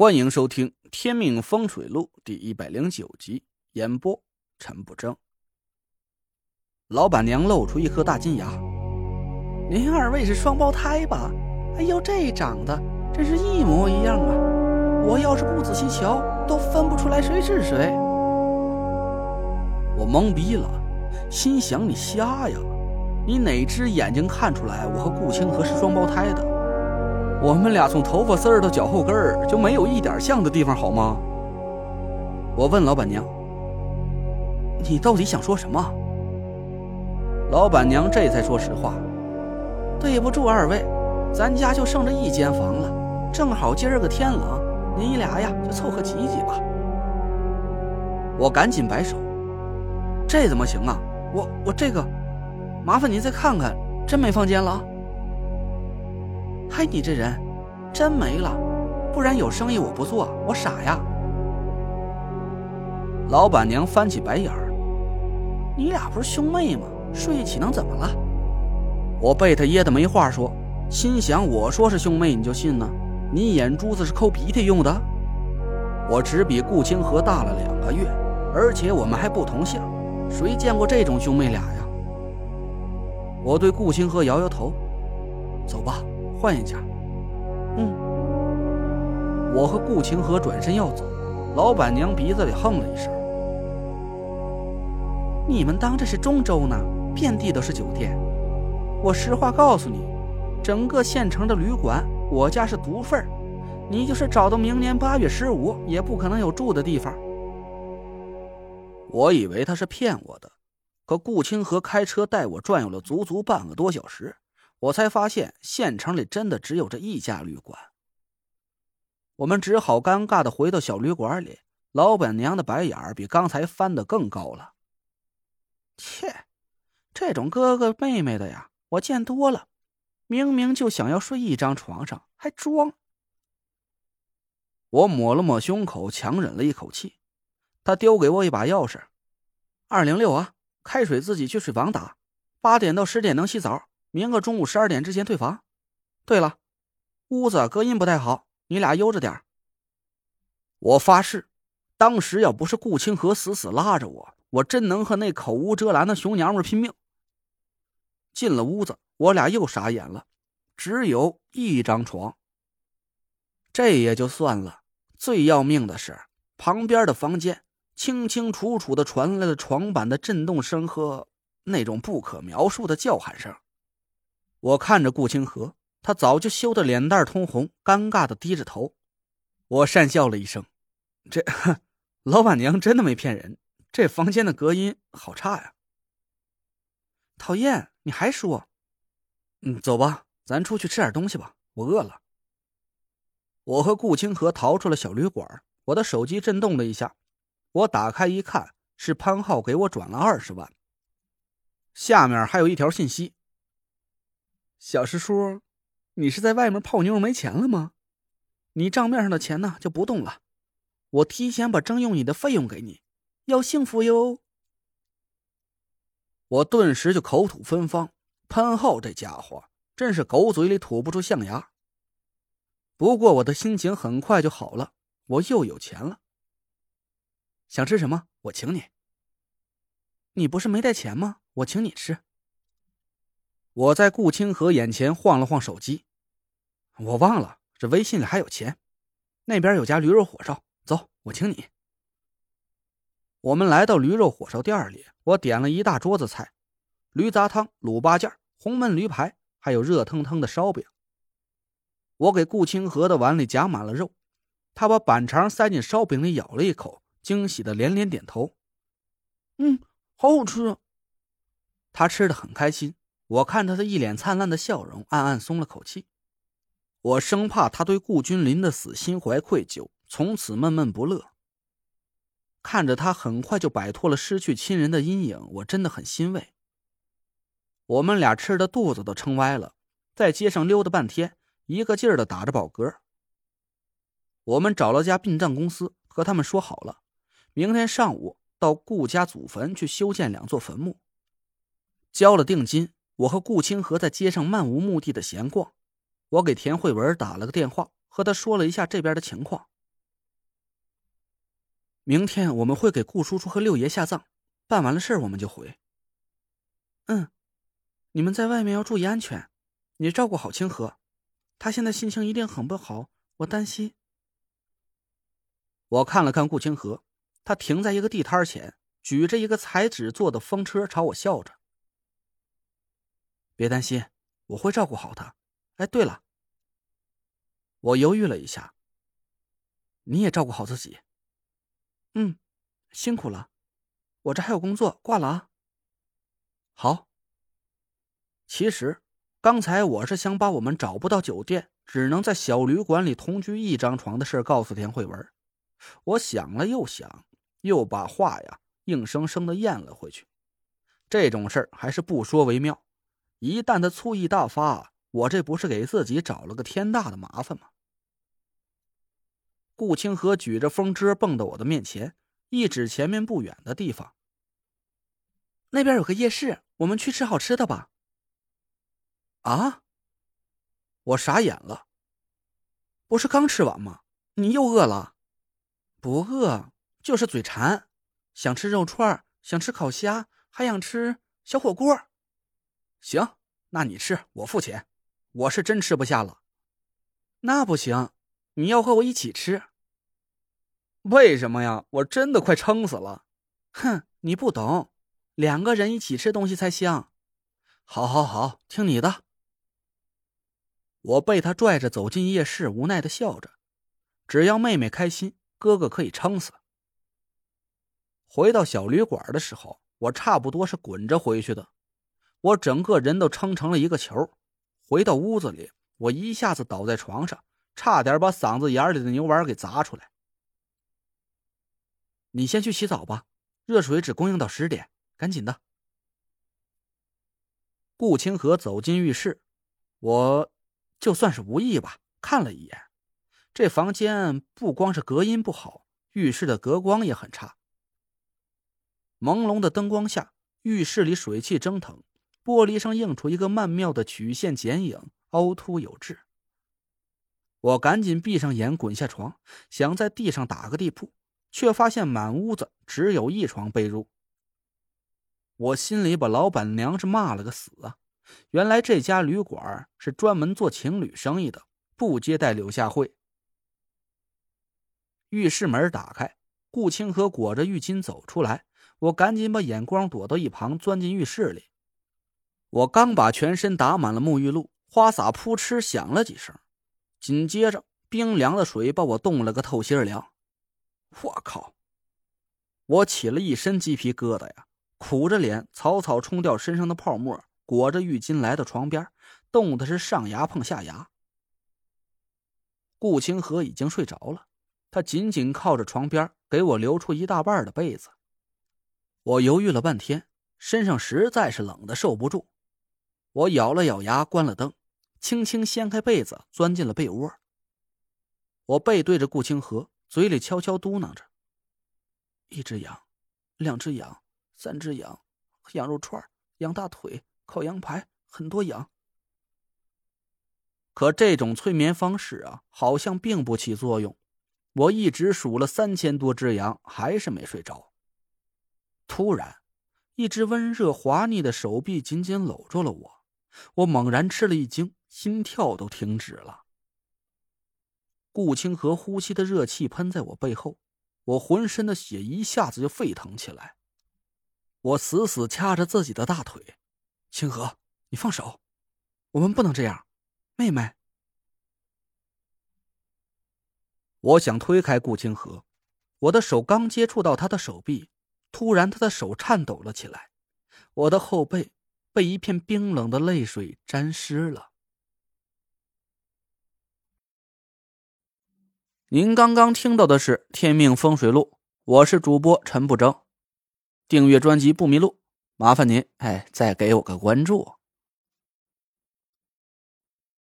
欢迎收听《天命风水录》第一百零九集，演播陈不争。老板娘露出一颗大金牙：“您二位是双胞胎吧？哎呦，这长得真是一模一样啊！我要是不仔细瞧，都分不出来谁是谁。”我懵逼了，心想：“你瞎呀？你哪只眼睛看出来我和顾清河是双胞胎的？”我们俩从头发丝儿到脚后跟儿就没有一点像的地方，好吗？我问老板娘：“你到底想说什么？”老板娘这才说实话：“对不住二位，咱家就剩这一间房了，正好今儿个天冷，你俩呀就凑合挤挤吧。”我赶紧摆手：“这怎么行啊？我我这个，麻烦您再看看，真没房间了。”嗨，你这人真没了，不然有生意我不做，我傻呀。老板娘翻起白眼儿：“你俩不是兄妹吗？睡一起能怎么了？”我被他噎得没话说，心想：我说是兄妹你就信呢？你眼珠子是抠鼻涕用的？我只比顾清河大了两个月，而且我们还不同姓，谁见过这种兄妹俩呀？我对顾清河摇摇头：“走吧。”换一家，嗯。我和顾清河转身要走，老板娘鼻子里哼了一声：“你们当这是中州呢？遍地都是酒店。我实话告诉你，整个县城的旅馆，我家是独份你就是找到明年八月十五，也不可能有住的地方。”我以为他是骗我的，可顾清河开车带我转悠了足足半个多小时。我才发现县城里真的只有这一家旅馆。我们只好尴尬的回到小旅馆里，老板娘的白眼儿比刚才翻的更高了。切，这种哥哥妹妹的呀，我见多了，明明就想要睡一张床上，还装。我抹了抹胸口，强忍了一口气。他丢给我一把钥匙，二零六啊，开水自己去水房打，八点到十点能洗澡。明个中午十二点之前退房。对了，屋子隔音不太好，你俩悠着点我发誓，当时要不是顾清河死死拉着我，我真能和那口无遮拦的熊娘们拼命。进了屋子，我俩又傻眼了，只有一张床。这也就算了，最要命的是旁边的房间清清楚楚的传来了床板的震动声和那种不可描述的叫喊声。我看着顾清河，他早就羞得脸蛋通红，尴尬的低着头。我讪笑了一声：“这老板娘真的没骗人，这房间的隔音好差呀。”讨厌，你还说？嗯，走吧，咱出去吃点东西吧，我饿了。我和顾清河逃出了小旅馆，我的手机震动了一下，我打开一看，是潘浩给我转了二十万。下面还有一条信息。小师叔，你是在外面泡妞没钱了吗？你账面上的钱呢就不动了，我提前把征用你的费用给你，要幸福哟。我顿时就口吐芬芳，潘浩这家伙真是狗嘴里吐不出象牙。不过我的心情很快就好了，我又有钱了。想吃什么？我请你。你不是没带钱吗？我请你吃。我在顾清河眼前晃了晃手机，我忘了这微信里还有钱。那边有家驴肉火烧，走，我请你。我们来到驴肉火烧店里，我点了一大桌子菜：驴杂汤、卤八件、红焖驴排，还有热腾腾的烧饼。我给顾清河的碗里夹满了肉，他把板肠塞进烧饼里，咬了一口，惊喜的连连点头：“嗯，好好吃。”他吃的很开心。我看着他一脸灿烂的笑容，暗暗松了口气。我生怕他对顾君临的死心怀愧疚，从此闷闷不乐。看着他很快就摆脱了失去亲人的阴影，我真的很欣慰。我们俩吃的肚子都撑歪了，在街上溜达半天，一个劲儿的打着饱嗝。我们找了家殡葬公司，和他们说好了，明天上午到顾家祖坟去修建两座坟墓，交了定金。我和顾清河在街上漫无目的的闲逛，我给田慧文打了个电话，和他说了一下这边的情况。明天我们会给顾叔叔和六爷下葬，办完了事儿我们就回。嗯，你们在外面要注意安全，你照顾好清河，他现在心情一定很不好，我担心。我看了看顾清河，他停在一个地摊前，举着一个彩纸做的风车朝我笑着。别担心，我会照顾好他。哎，对了，我犹豫了一下，你也照顾好自己。嗯，辛苦了，我这还有工作，挂了啊。好。其实刚才我是想把我们找不到酒店，只能在小旅馆里同居一张床的事告诉田慧文。我想了又想，又把话呀硬生生的咽了回去。这种事儿还是不说为妙。一旦他醋意大发，我这不是给自己找了个天大的麻烦吗？顾清河举着风车蹦到我的面前，一指前面不远的地方。那边有个夜市，我们去吃好吃的吧。啊！我傻眼了。不是刚吃完吗？你又饿了？不饿，就是嘴馋，想吃肉串，想吃烤虾，还想吃小火锅。行，那你吃，我付钱。我是真吃不下了。那不行，你要和我一起吃。为什么呀？我真的快撑死了。哼，你不懂，两个人一起吃东西才香。好，好，好，听你的。我被他拽着走进夜市，无奈的笑着。只要妹妹开心，哥哥可以撑死。回到小旅馆的时候，我差不多是滚着回去的。我整个人都撑成了一个球。回到屋子里，我一下子倒在床上，差点把嗓子眼里的牛丸给砸出来。你先去洗澡吧，热水只供应到十点，赶紧的。顾清河走进浴室，我就算是无意吧，看了一眼，这房间不光是隔音不好，浴室的隔光也很差。朦胧的灯光下，浴室里水汽蒸腾。玻璃上映出一个曼妙的曲线剪影，凹凸有致。我赶紧闭上眼，滚下床，想在地上打个地铺，却发现满屋子只有一床被褥。我心里把老板娘是骂了个死啊！原来这家旅馆是专门做情侣生意的，不接待柳下惠。浴室门打开，顾清河裹着浴巾走出来，我赶紧把眼光躲到一旁，钻进浴室里。我刚把全身打满了沐浴露，花洒扑哧响了几声，紧接着冰凉的水把我冻了个透心凉。我靠！我起了一身鸡皮疙瘩呀，苦着脸草草冲掉身上的泡沫，裹着浴巾来到床边，冻的是上牙碰下牙。顾清河已经睡着了，他紧紧靠着床边，给我留出一大半的被子。我犹豫了半天，身上实在是冷的受不住。我咬了咬牙，关了灯，轻轻掀开被子，钻进了被窝。我背对着顾清河，嘴里悄悄嘟囔着：“一只羊，两只羊，三只羊，羊肉串、羊大腿、烤羊排，很多羊。”可这种催眠方式啊，好像并不起作用。我一直数了三千多只羊，还是没睡着。突然，一只温热滑腻的手臂紧紧搂住了我。我猛然吃了一惊，心跳都停止了。顾清河呼吸的热气喷在我背后，我浑身的血一下子就沸腾起来。我死死掐着自己的大腿，清河，你放手，我们不能这样，妹妹。我想推开顾清河，我的手刚接触到他的手臂，突然他的手颤抖了起来，我的后背。被一片冰冷的泪水沾湿了。您刚刚听到的是《天命风水录》，我是主播陈不争。订阅专辑不迷路，麻烦您哎，再给我个关注。